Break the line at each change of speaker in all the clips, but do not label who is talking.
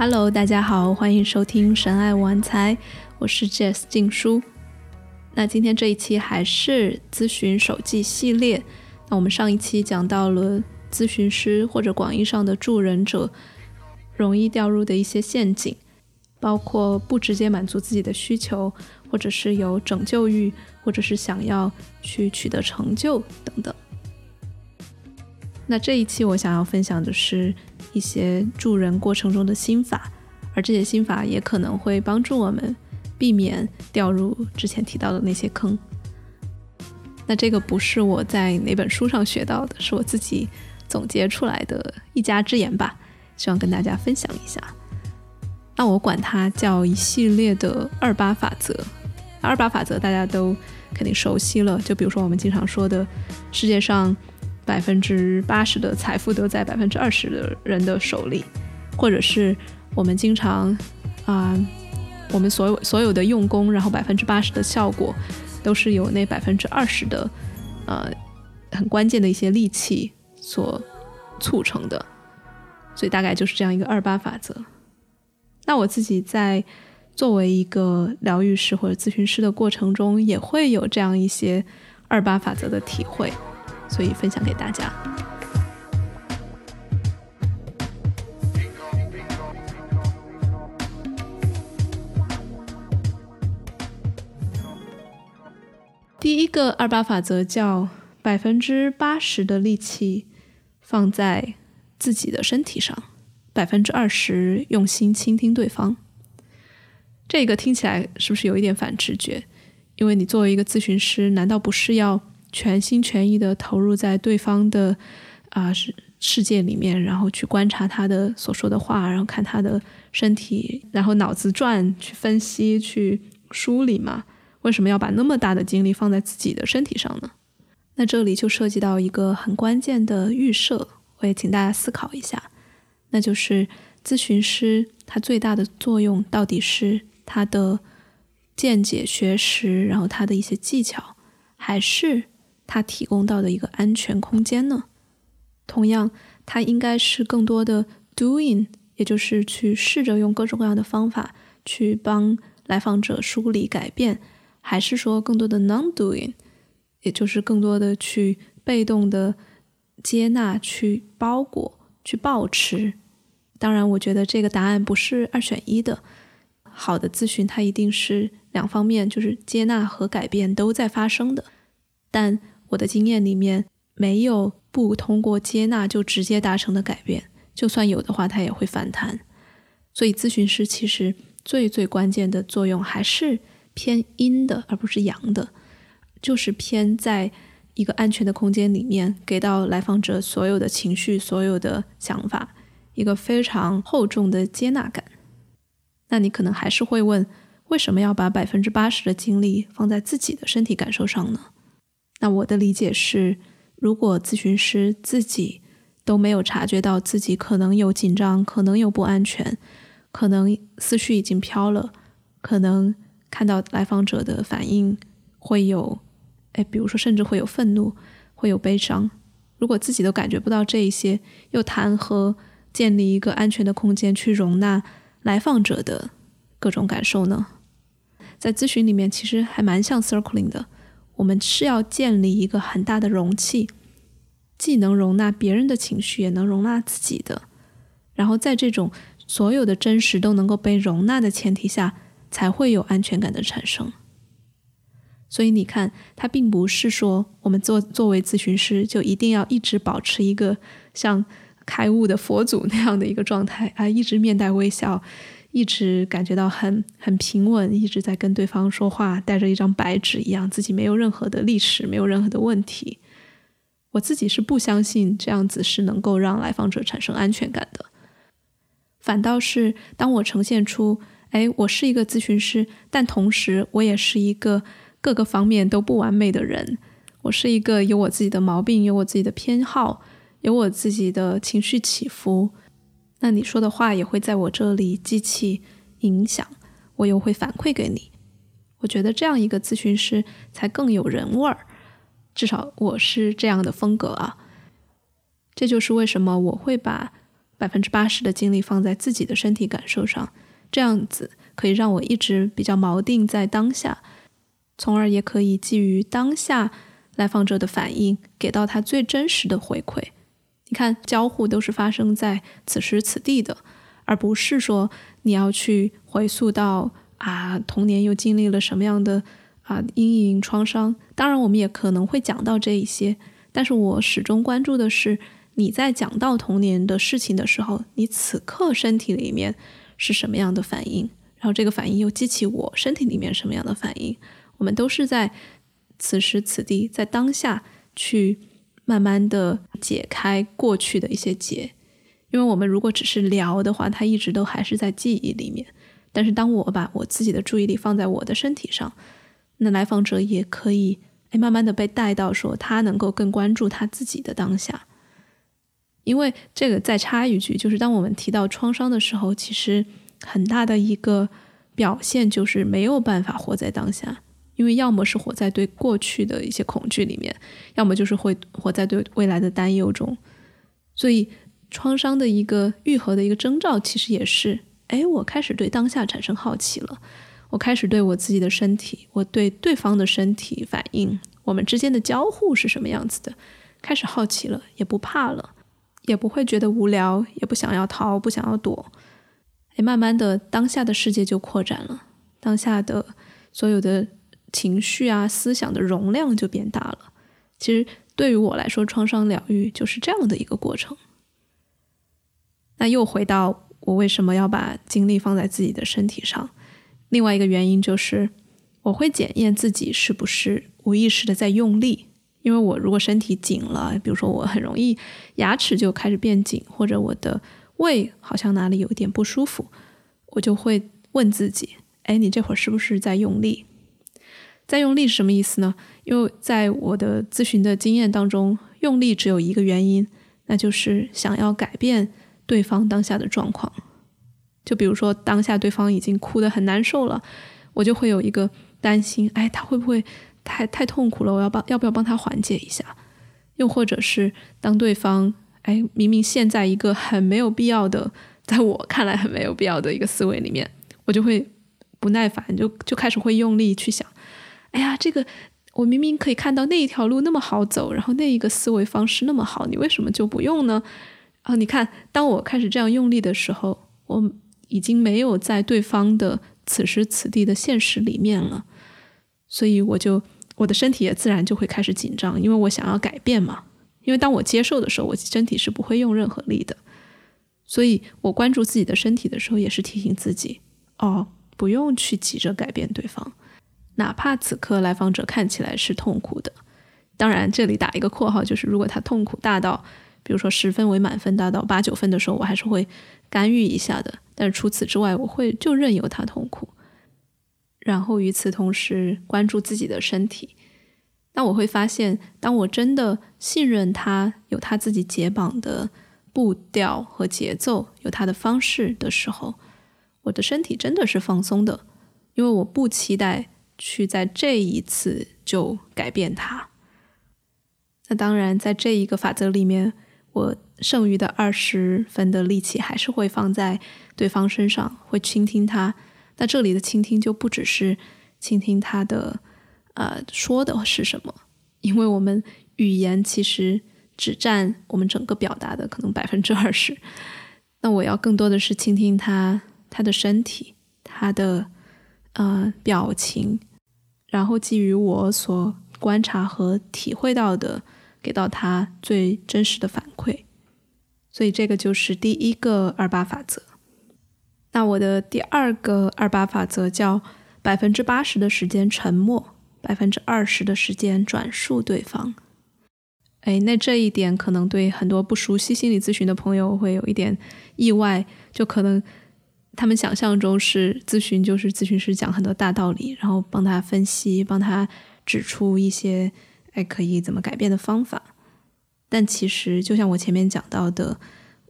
Hello，大家好，欢迎收听神爱玩财，我是 Jess 静书。那今天这一期还是咨询手记系列。那我们上一期讲到了咨询师或者广义上的助人者容易掉入的一些陷阱，包括不直接满足自己的需求，或者是有拯救欲，或者是想要去取得成就等等。那这一期我想要分享的是一些助人过程中的心法，而这些心法也可能会帮助我们避免掉入之前提到的那些坑。那这个不是我在哪本书上学到的，是我自己总结出来的一家之言吧，希望跟大家分享一下。那我管它叫一系列的二八法则。二八法则大家都肯定熟悉了，就比如说我们经常说的世界上。百分之八十的财富都在百分之二十的人的手里，或者是我们经常啊，我们所有所有的用功，然后百分之八十的效果都是由那百分之二十的呃很关键的一些利器所促成的，所以大概就是这样一个二八法则。那我自己在作为一个疗愈师或者咨询师的过程中，也会有这样一些二八法则的体会。所以分享给大家。第一个二八法则叫百分之八十的力气放在自己的身体上，百分之二十用心倾听对方。这个听起来是不是有一点反直觉？因为你作为一个咨询师，难道不是要？全心全意的投入在对方的啊世世界里面，然后去观察他的所说的话，然后看他的身体，然后脑子转去分析、去梳理嘛？为什么要把那么大的精力放在自己的身体上呢？那这里就涉及到一个很关键的预设，我也请大家思考一下，那就是咨询师他最大的作用到底是他的见解、学识，然后他的一些技巧，还是？它提供到的一个安全空间呢？同样，它应该是更多的 doing，也就是去试着用各种各样的方法去帮来访者梳理改变，还是说更多的 non doing，也就是更多的去被动的接纳、去包裹、去保持？当然，我觉得这个答案不是二选一的。好的咨询，它一定是两方面，就是接纳和改变都在发生的，但。我的经验里面没有不通过接纳就直接达成的改变，就算有的话，它也会反弹。所以咨询师其实最最关键的作用还是偏阴的，而不是阳的，就是偏在一个安全的空间里面，给到来访者所有的情绪、所有的想法一个非常厚重的接纳感。那你可能还是会问，为什么要把百分之八十的精力放在自己的身体感受上呢？那我的理解是，如果咨询师自己都没有察觉到自己可能有紧张，可能有不安全，可能思绪已经飘了，可能看到来访者的反应会有，哎，比如说甚至会有愤怒，会有悲伤。如果自己都感觉不到这一些，又谈何建立一个安全的空间去容纳来访者的各种感受呢？在咨询里面，其实还蛮像 circling 的。我们是要建立一个很大的容器，既能容纳别人的情绪，也能容纳自己的。然后在这种所有的真实都能够被容纳的前提下，才会有安全感的产生。所以你看，它并不是说我们做作为咨询师就一定要一直保持一个像开悟的佛祖那样的一个状态啊，一直面带微笑。一直感觉到很很平稳，一直在跟对方说话，带着一张白纸一样，自己没有任何的历史，没有任何的问题。我自己是不相信这样子是能够让来访者产生安全感的。反倒是当我呈现出，哎，我是一个咨询师，但同时我也是一个各个方面都不完美的人。我是一个有我自己的毛病，有我自己的偏好，有我自己的情绪起伏。那你说的话也会在我这里激起影响，我又会反馈给你。我觉得这样一个咨询师才更有人味儿，至少我是这样的风格啊。这就是为什么我会把百分之八十的精力放在自己的身体感受上，这样子可以让我一直比较锚定在当下，从而也可以基于当下来访者的反应，给到他最真实的回馈。你看，交互都是发生在此时此地的，而不是说你要去回溯到啊童年又经历了什么样的啊阴影创伤。当然，我们也可能会讲到这一些，但是我始终关注的是你在讲到童年的事情的时候，你此刻身体里面是什么样的反应，然后这个反应又激起我身体里面什么样的反应。我们都是在此时此地，在当下去。慢慢的解开过去的一些结，因为我们如果只是聊的话，它一直都还是在记忆里面。但是当我把我自己的注意力放在我的身体上，那来访者也可以哎慢慢的被带到说他能够更关注他自己的当下。因为这个再插一句，就是当我们提到创伤的时候，其实很大的一个表现就是没有办法活在当下。因为要么是活在对过去的一些恐惧里面，要么就是会活在对未来的担忧中，所以创伤的一个愈合的一个征兆，其实也是，哎，我开始对当下产生好奇了，我开始对我自己的身体，我对对方的身体反应，我们之间的交互是什么样子的，开始好奇了，也不怕了，也不会觉得无聊，也不想要逃，不想要躲，哎，慢慢的，当下的世界就扩展了，当下的所有的。情绪啊，思想的容量就变大了。其实对于我来说，创伤疗愈就是这样的一个过程。那又回到我为什么要把精力放在自己的身体上？另外一个原因就是，我会检验自己是不是无意识的在用力。因为我如果身体紧了，比如说我很容易牙齿就开始变紧，或者我的胃好像哪里有点不舒服，我就会问自己：哎，你这会儿是不是在用力？再用力是什么意思呢？因为在我的咨询的经验当中，用力只有一个原因，那就是想要改变对方当下的状况。就比如说，当下对方已经哭得很难受了，我就会有一个担心：哎，他会不会太太痛苦了？我要帮要不要帮他缓解一下？又或者是当对方哎明明陷在一个很没有必要的，在我看来很没有必要的一个思维里面，我就会不耐烦，就就开始会用力去想。哎呀，这个我明明可以看到那一条路那么好走，然后那一个思维方式那么好，你为什么就不用呢？啊，你看，当我开始这样用力的时候，我已经没有在对方的此时此地的现实里面了，所以我就我的身体也自然就会开始紧张，因为我想要改变嘛。因为当我接受的时候，我身体是不会用任何力的，所以我关注自己的身体的时候，也是提醒自己哦，不用去急着改变对方。哪怕此刻来访者看起来是痛苦的，当然这里打一个括号，就是如果他痛苦大到，比如说十分为满分大到八九分的时候，我还是会干预一下的。但是除此之外，我会就任由他痛苦，然后与此同时关注自己的身体。那我会发现，当我真的信任他有他自己解绑的步调和节奏，有他的方式的时候，我的身体真的是放松的，因为我不期待。去在这一次就改变它。那当然，在这一个法则里面，我剩余的二十分的力气还是会放在对方身上，会倾听他。那这里的倾听就不只是倾听他的，呃，说的是什么，因为我们语言其实只占我们整个表达的可能百分之二十。那我要更多的是倾听他，他的身体，他的呃表情。然后基于我所观察和体会到的，给到他最真实的反馈，所以这个就是第一个二八法则。那我的第二个二八法则叫百分之八十的时间沉默，百分之二十的时间转述对方。哎，那这一点可能对很多不熟悉心理咨询的朋友会有一点意外，就可能。他们想象中是咨询，就是咨询师讲很多大道理，然后帮他分析，帮他指出一些哎可以怎么改变的方法。但其实就像我前面讲到的，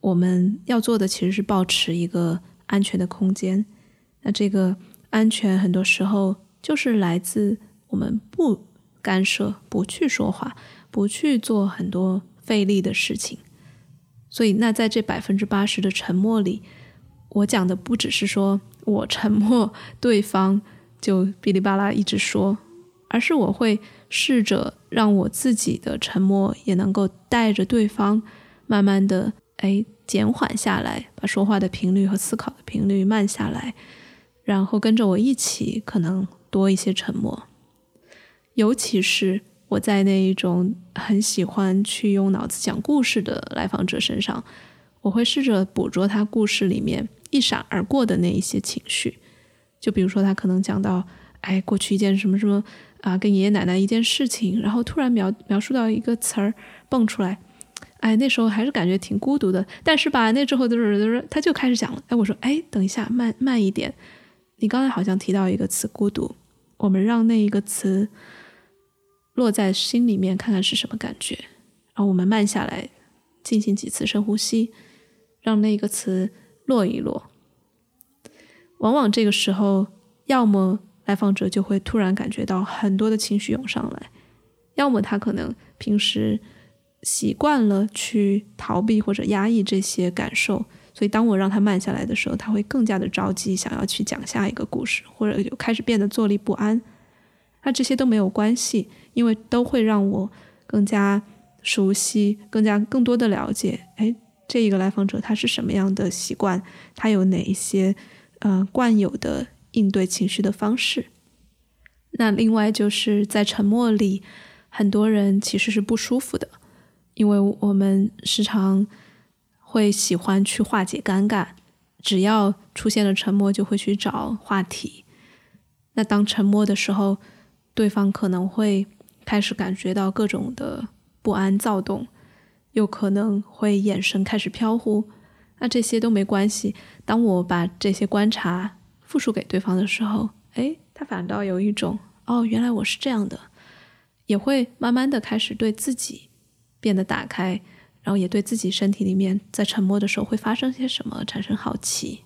我们要做的其实是保持一个安全的空间。那这个安全很多时候就是来自我们不干涉、不去说话、不去做很多费力的事情。所以，那在这百分之八十的沉默里，我讲的不只是说我沉默，对方就哔哩吧啦一直说，而是我会试着让我自己的沉默也能够带着对方，慢慢的哎减缓下来，把说话的频率和思考的频率慢下来，然后跟着我一起可能多一些沉默，尤其是。我在那一种很喜欢去用脑子讲故事的来访者身上，我会试着捕捉他故事里面一闪而过的那一些情绪。就比如说，他可能讲到，哎，过去一件什么什么啊，跟爷爷奶奶一件事情，然后突然描描述到一个词儿蹦出来，哎，那时候还是感觉挺孤独的。但是吧，那之后就是他就开始讲了，哎，我说，哎，等一下，慢慢一点，你刚才好像提到一个词“孤独”，我们让那一个词。落在心里面，看看是什么感觉。然后我们慢下来，进行几次深呼吸，让那个词落一落。往往这个时候，要么来访者就会突然感觉到很多的情绪涌上来，要么他可能平时习惯了去逃避或者压抑这些感受，所以当我让他慢下来的时候，他会更加的着急，想要去讲下一个故事，或者就开始变得坐立不安。那这些都没有关系，因为都会让我更加熟悉、更加更多的了解。哎，这一个来访者他是什么样的习惯？他有哪一些呃惯有的应对情绪的方式？那另外就是在沉默里，很多人其实是不舒服的，因为我们时常会喜欢去化解尴尬，只要出现了沉默，就会去找话题。那当沉默的时候，对方可能会开始感觉到各种的不安、躁动，又可能会眼神开始飘忽。那这些都没关系。当我把这些观察复述给对方的时候，哎，他反倒有一种哦，原来我是这样的，也会慢慢的开始对自己变得打开，然后也对自己身体里面在沉默的时候会发生些什么产生好奇。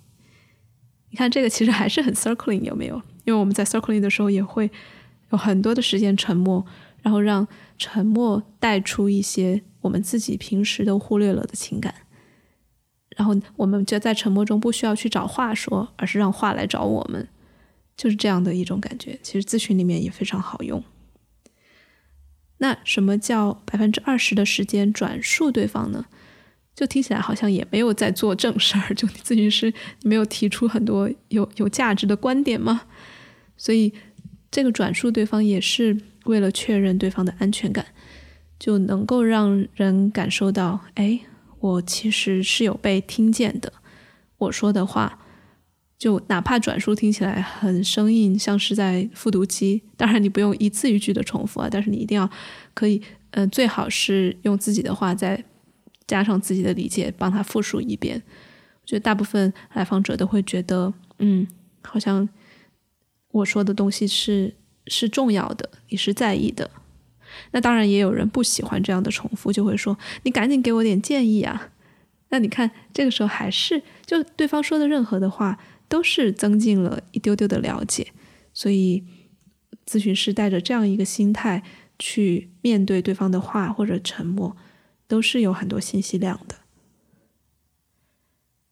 你看这个其实还是很 circling，有没有？因为我们在 circling 的时候也会。有很多的时间沉默，然后让沉默带出一些我们自己平时都忽略了的情感，然后我们就在沉默中不需要去找话说，而是让话来找我们，就是这样的一种感觉。其实咨询里面也非常好用。那什么叫百分之二十的时间转述对方呢？就听起来好像也没有在做正事儿，就咨询师没有提出很多有有价值的观点吗？所以。这个转述对方也是为了确认对方的安全感，就能够让人感受到，哎，我其实是有被听见的。我说的话，就哪怕转述听起来很生硬，像是在复读机。当然，你不用一字一句的重复啊，但是你一定要可以，嗯，最好是用自己的话再加上自己的理解，帮他复述一遍。我觉得大部分来访者都会觉得，嗯，好像。我说的东西是是重要的，你是在意的。那当然也有人不喜欢这样的重复，就会说：“你赶紧给我点建议啊！”那你看，这个时候还是就对方说的任何的话，都是增进了一丢丢的了解。所以，咨询师带着这样一个心态去面对对方的话或者沉默，都是有很多信息量的。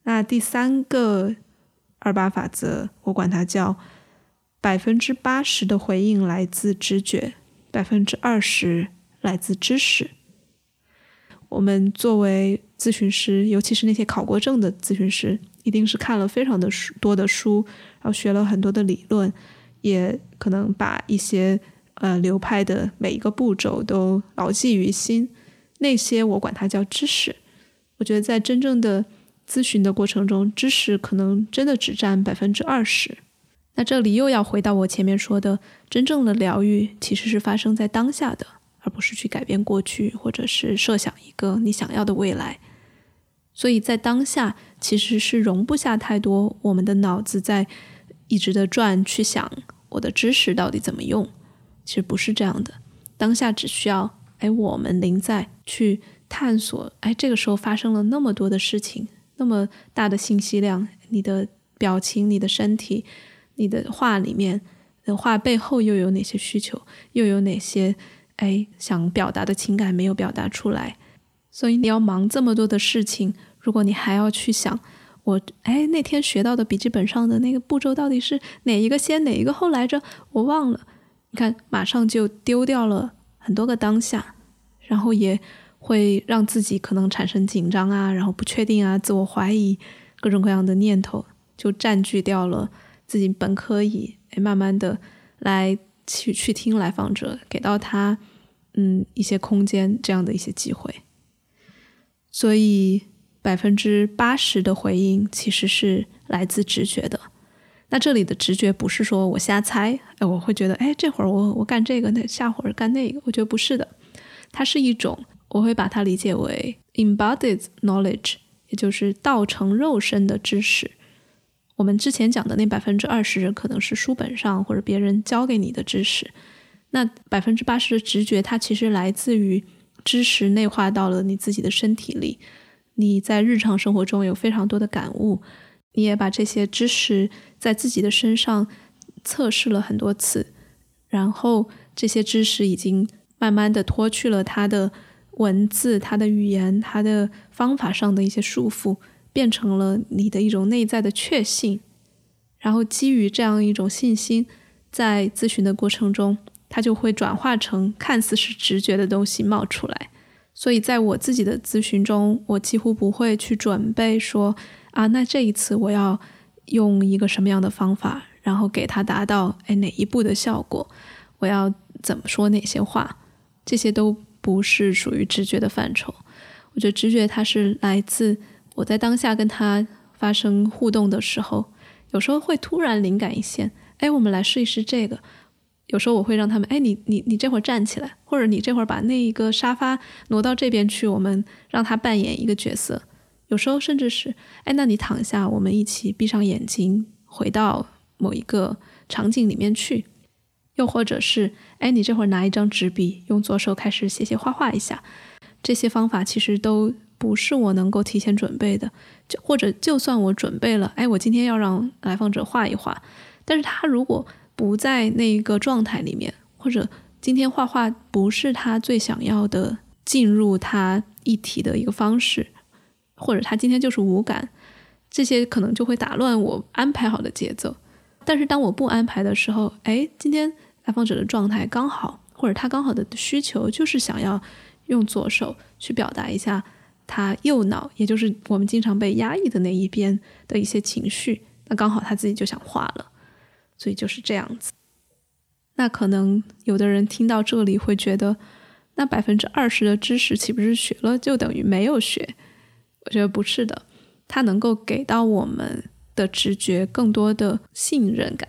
那第三个二八法则，我管它叫。百分之八十的回应来自直觉，百分之二十来自知识。我们作为咨询师，尤其是那些考过证的咨询师，一定是看了非常的书多的书，然后学了很多的理论，也可能把一些呃流派的每一个步骤都牢记于心。那些我管它叫知识。我觉得在真正的咨询的过程中，知识可能真的只占百分之二十。那这里又要回到我前面说的，真正的疗愈其实是发生在当下的，而不是去改变过去，或者是设想一个你想要的未来。所以在当下其实是容不下太多我们的脑子在一直的转，去想我的知识到底怎么用。其实不是这样的，当下只需要哎，我们临在去探索，哎，这个时候发生了那么多的事情，那么大的信息量，你的表情，你的身体。你的话里面的话背后又有哪些需求，又有哪些哎想表达的情感没有表达出来？所以你要忙这么多的事情，如果你还要去想我哎那天学到的笔记本上的那个步骤到底是哪一个先哪一个后来着，我忘了。你看，马上就丢掉了很多个当下，然后也会让自己可能产生紧张啊，然后不确定啊，自我怀疑，各种各样的念头就占据掉了自己本可以哎慢慢的来去去听来访者给到他嗯一些空间这样的一些机会，所以百分之八十的回应其实是来自直觉的。那这里的直觉不是说我瞎猜，哎，我会觉得，哎，这会儿我我干这个，那下会儿干那个，我觉得不是的，它是一种，我会把它理解为 embodied knowledge，也就是道成肉身的知识。我们之前讲的那百分之二十可能是书本上或者别人教给你的知识，那百分之八十的直觉，它其实来自于知识内化到了你自己的身体里，你在日常生活中有非常多的感悟。你也把这些知识在自己的身上测试了很多次，然后这些知识已经慢慢的脱去了它的文字、它的语言、它的方法上的一些束缚，变成了你的一种内在的确信。然后基于这样一种信心，在咨询的过程中，它就会转化成看似是直觉的东西冒出来。所以在我自己的咨询中，我几乎不会去准备说。啊，那这一次我要用一个什么样的方法，然后给他达到哎哪一步的效果？我要怎么说哪些话？这些都不是属于直觉的范畴。我觉得直觉它是来自我在当下跟他发生互动的时候，有时候会突然灵感一现，哎，我们来试一试这个。有时候我会让他们，哎，你你你这会儿站起来，或者你这会儿把那一个沙发挪到这边去，我们让他扮演一个角色。有时候甚至是，哎，那你躺下，我们一起闭上眼睛，回到某一个场景里面去。又或者是，哎，你这会儿拿一张纸笔，用左手开始写写画画一下。这些方法其实都不是我能够提前准备的，就或者就算我准备了，哎，我今天要让来访者画一画，但是他如果不在那一个状态里面，或者今天画画不是他最想要的进入他议题的一个方式。或者他今天就是无感，这些可能就会打乱我安排好的节奏。但是当我不安排的时候，哎，今天来访者的状态刚好，或者他刚好的需求就是想要用左手去表达一下他右脑，也就是我们经常被压抑的那一边的一些情绪。那刚好他自己就想画了，所以就是这样子。那可能有的人听到这里会觉得，那百分之二十的知识岂不是学了就等于没有学？我觉得不是的，它能够给到我们的直觉更多的信任感，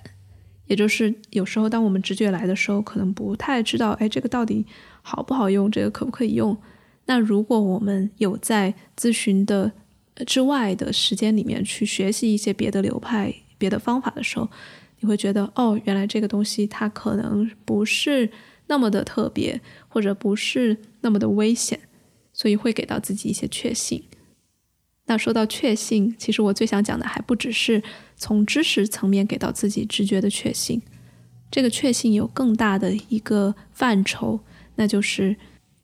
也就是有时候当我们直觉来的时候，可能不太知道，哎，这个到底好不好用，这个可不可以用？那如果我们有在咨询的之外的时间里面去学习一些别的流派、别的方法的时候，你会觉得，哦，原来这个东西它可能不是那么的特别，或者不是那么的危险，所以会给到自己一些确信。那说到确信，其实我最想讲的还不只是从知识层面给到自己直觉的确信，这个确信有更大的一个范畴，那就是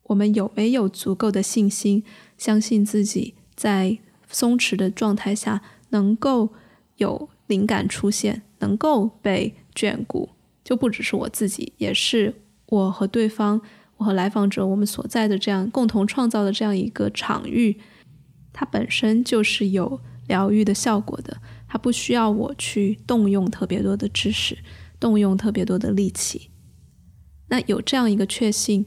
我们有没有足够的信心，相信自己在松弛的状态下能够有灵感出现，能够被眷顾，就不只是我自己，也是我和对方，我和来访者，我们所在的这样共同创造的这样一个场域。它本身就是有疗愈的效果的，它不需要我去动用特别多的知识，动用特别多的力气。那有这样一个确信，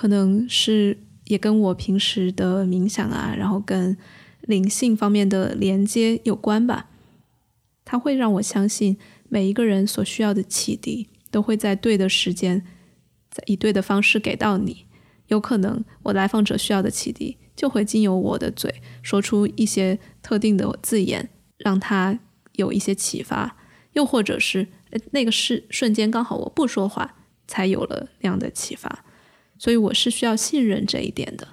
可能是也跟我平时的冥想啊，然后跟灵性方面的连接有关吧。它会让我相信，每一个人所需要的启迪，都会在对的时间，在以对的方式给到你。有可能我来访者需要的启迪。就会经由我的嘴说出一些特定的字眼，让他有一些启发，又或者是那个是瞬间刚好我不说话，才有了那样的启发，所以我是需要信任这一点的。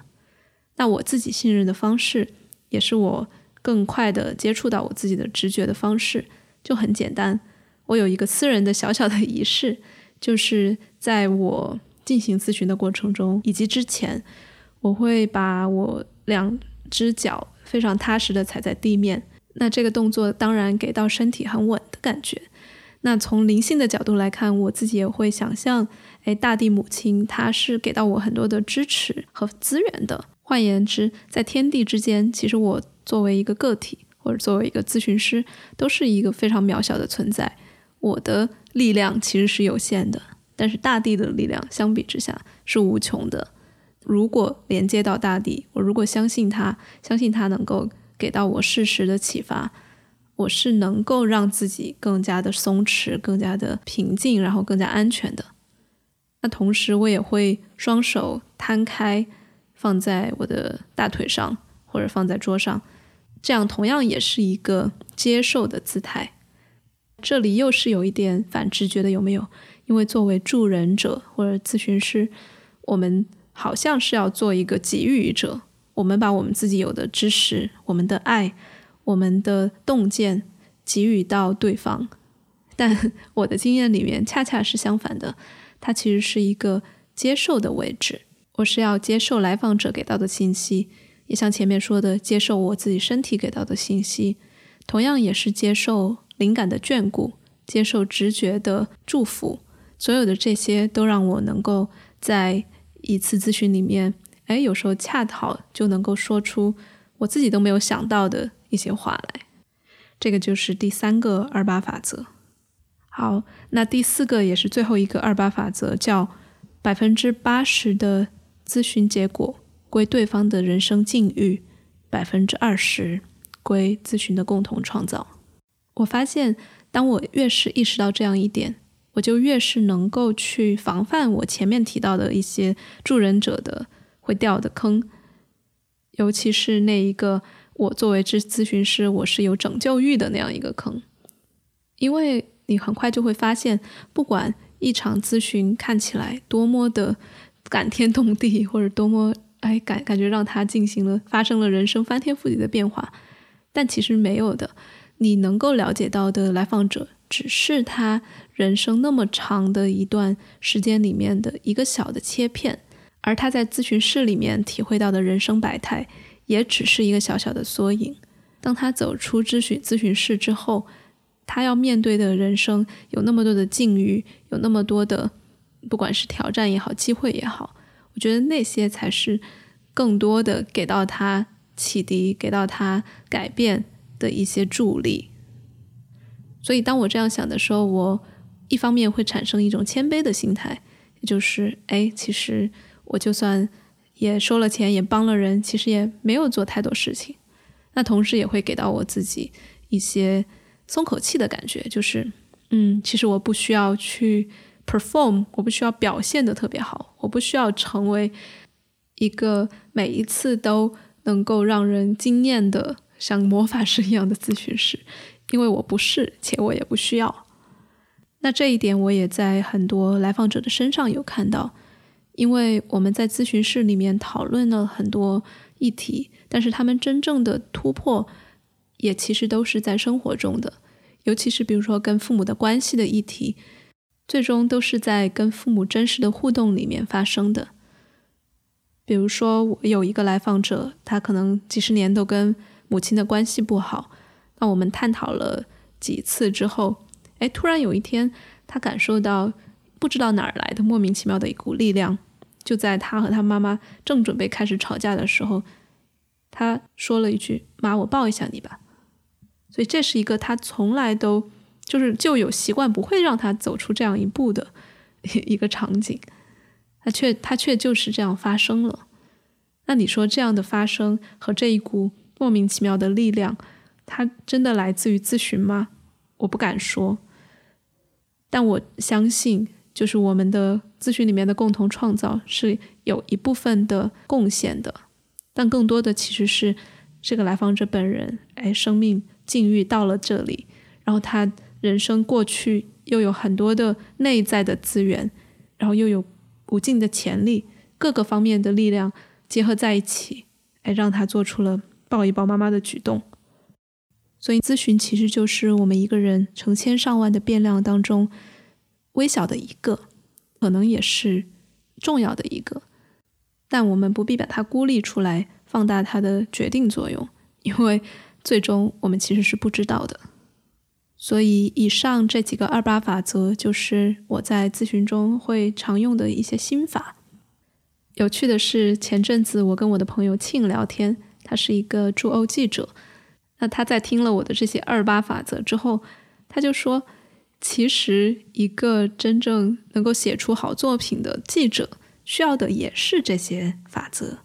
那我自己信任的方式，也是我更快的接触到我自己的直觉的方式，就很简单。我有一个私人的小小的仪式，就是在我进行咨询的过程中以及之前。我会把我两只脚非常踏实的踩在地面。那这个动作当然给到身体很稳的感觉。那从灵性的角度来看，我自己也会想象，哎，大地母亲她是给到我很多的支持和资源的。换言之，在天地之间，其实我作为一个个体，或者作为一个咨询师，都是一个非常渺小的存在。我的力量其实是有限的，但是大地的力量相比之下是无穷的。如果连接到大地，我如果相信它，相信它能够给到我适时的启发。我是能够让自己更加的松弛、更加的平静，然后更加安全的。那同时，我也会双手摊开，放在我的大腿上，或者放在桌上，这样同样也是一个接受的姿态。这里又是有一点反直觉的，有没有？因为作为助人者或者咨询师，我们好像是要做一个给予者，我们把我们自己有的知识、我们的爱。我们的洞见给予到对方，但我的经验里面恰恰是相反的，它其实是一个接受的位置。我是要接受来访者给到的信息，也像前面说的，接受我自己身体给到的信息，同样也是接受灵感的眷顾，接受直觉的祝福。所有的这些都让我能够在一次咨询里面，哎，有时候恰好就能够说出我自己都没有想到的。一些话来，这个就是第三个二八法则。好，那第四个也是最后一个二八法则，叫百分之八十的咨询结果归对方的人生境遇，百分之二十归咨询的共同创造。我发现，当我越是意识到这样一点，我就越是能够去防范我前面提到的一些助人者的会掉的坑，尤其是那一个。我作为咨咨询师，我是有拯救欲的那样一个坑，因为你很快就会发现，不管一场咨询看起来多么的感天动地，或者多么哎感感觉让他进行了发生了人生翻天覆地的变化，但其实没有的。你能够了解到的来访者，只是他人生那么长的一段时间里面的一个小的切片，而他在咨询室里面体会到的人生百态。也只是一个小小的缩影。当他走出咨询咨询室之后，他要面对的人生有那么多的境遇，有那么多的，不管是挑战也好，机会也好，我觉得那些才是更多的给到他启迪、给到他改变的一些助力。所以，当我这样想的时候，我一方面会产生一种谦卑的心态，也就是，哎，其实我就算。也收了钱，也帮了人，其实也没有做太多事情。那同时也会给到我自己一些松口气的感觉，就是，嗯，其实我不需要去 perform，我不需要表现的特别好，我不需要成为一个每一次都能够让人惊艳的像魔法师一样的咨询师，因为我不是，且我也不需要。那这一点我也在很多来访者的身上有看到。因为我们在咨询室里面讨论了很多议题，但是他们真正的突破也其实都是在生活中的，尤其是比如说跟父母的关系的议题，最终都是在跟父母真实的互动里面发生的。比如说，我有一个来访者，他可能几十年都跟母亲的关系不好，那我们探讨了几次之后，哎，突然有一天，他感受到不知道哪儿来的莫名其妙的一股力量。就在他和他妈妈正准备开始吵架的时候，他说了一句：“妈，我抱一下你吧。”所以这是一个他从来都就是就有习惯不会让他走出这样一步的一个场景，他却他却就是这样发生了。那你说这样的发生和这一股莫名其妙的力量，它真的来自于咨询吗？我不敢说，但我相信。就是我们的咨询里面的共同创造是有一部分的贡献的，但更多的其实是这个来访者本人，哎，生命境遇到了这里，然后他人生过去又有很多的内在的资源，然后又有无尽的潜力，各个方面的力量结合在一起，哎，让他做出了抱一抱妈妈的举动。所以，咨询其实就是我们一个人成千上万的变量当中。微小的一个，可能也是重要的一个，但我们不必把它孤立出来，放大它的决定作用，因为最终我们其实是不知道的。所以，以上这几个二八法则就是我在咨询中会常用的一些心法。有趣的是，前阵子我跟我的朋友庆聊天，他是一个驻欧记者。那他在听了我的这些二八法则之后，他就说：“其实一个真正能够写出好作品的记者，需要的也是这些法则。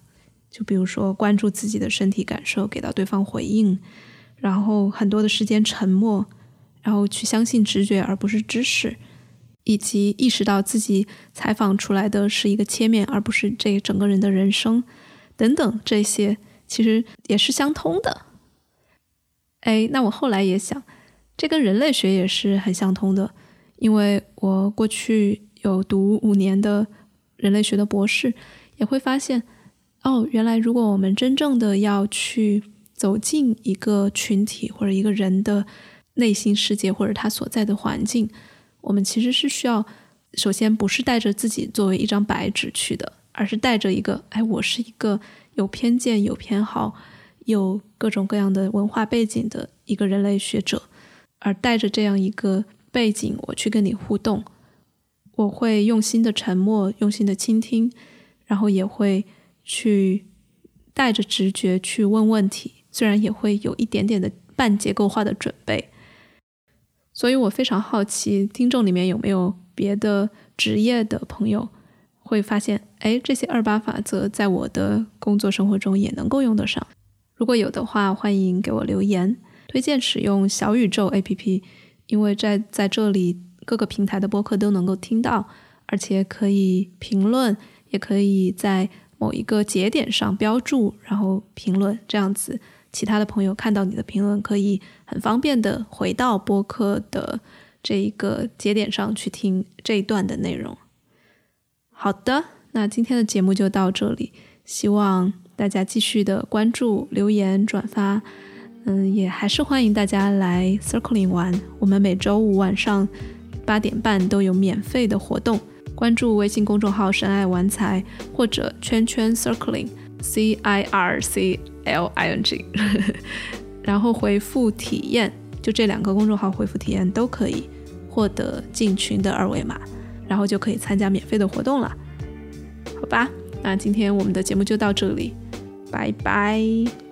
就比如说，关注自己的身体感受，给到对方回应，然后很多的时间沉默。”然后去相信直觉而不是知识，以及意识到自己采访出来的是一个切面而不是这整个人的人生，等等，这些其实也是相通的。哎，那我后来也想，这跟人类学也是很相通的，因为我过去有读五年的人类学的博士，也会发现，哦，原来如果我们真正的要去走进一个群体或者一个人的。内心世界或者他所在的环境，我们其实是需要，首先不是带着自己作为一张白纸去的，而是带着一个，哎，我是一个有偏见、有偏好、有各种各样的文化背景的一个人类学者，而带着这样一个背景，我去跟你互动，我会用心的沉默，用心的倾听，然后也会去带着直觉去问问题，虽然也会有一点点的半结构化的准备。所以我非常好奇，听众里面有没有别的职业的朋友会发现，哎，这些二八法则在我的工作生活中也能够用得上。如果有的话，欢迎给我留言，推荐使用小宇宙 APP，因为在在这里各个平台的播客都能够听到，而且可以评论，也可以在某一个节点上标注，然后评论，这样子。其他的朋友看到你的评论，可以很方便的回到播客的这一个节点上去听这一段的内容。好的，那今天的节目就到这里，希望大家继续的关注、留言、转发。嗯，也还是欢迎大家来 Circling 玩，我们每周五晚上八点半都有免费的活动。关注微信公众号“深爱玩财”或者“圈圈 Circling”。C I R C L I N G，然后回复体验，就这两个公众号回复体验都可以获得进群的二维码，然后就可以参加免费的活动了。好吧，那今天我们的节目就到这里，拜拜。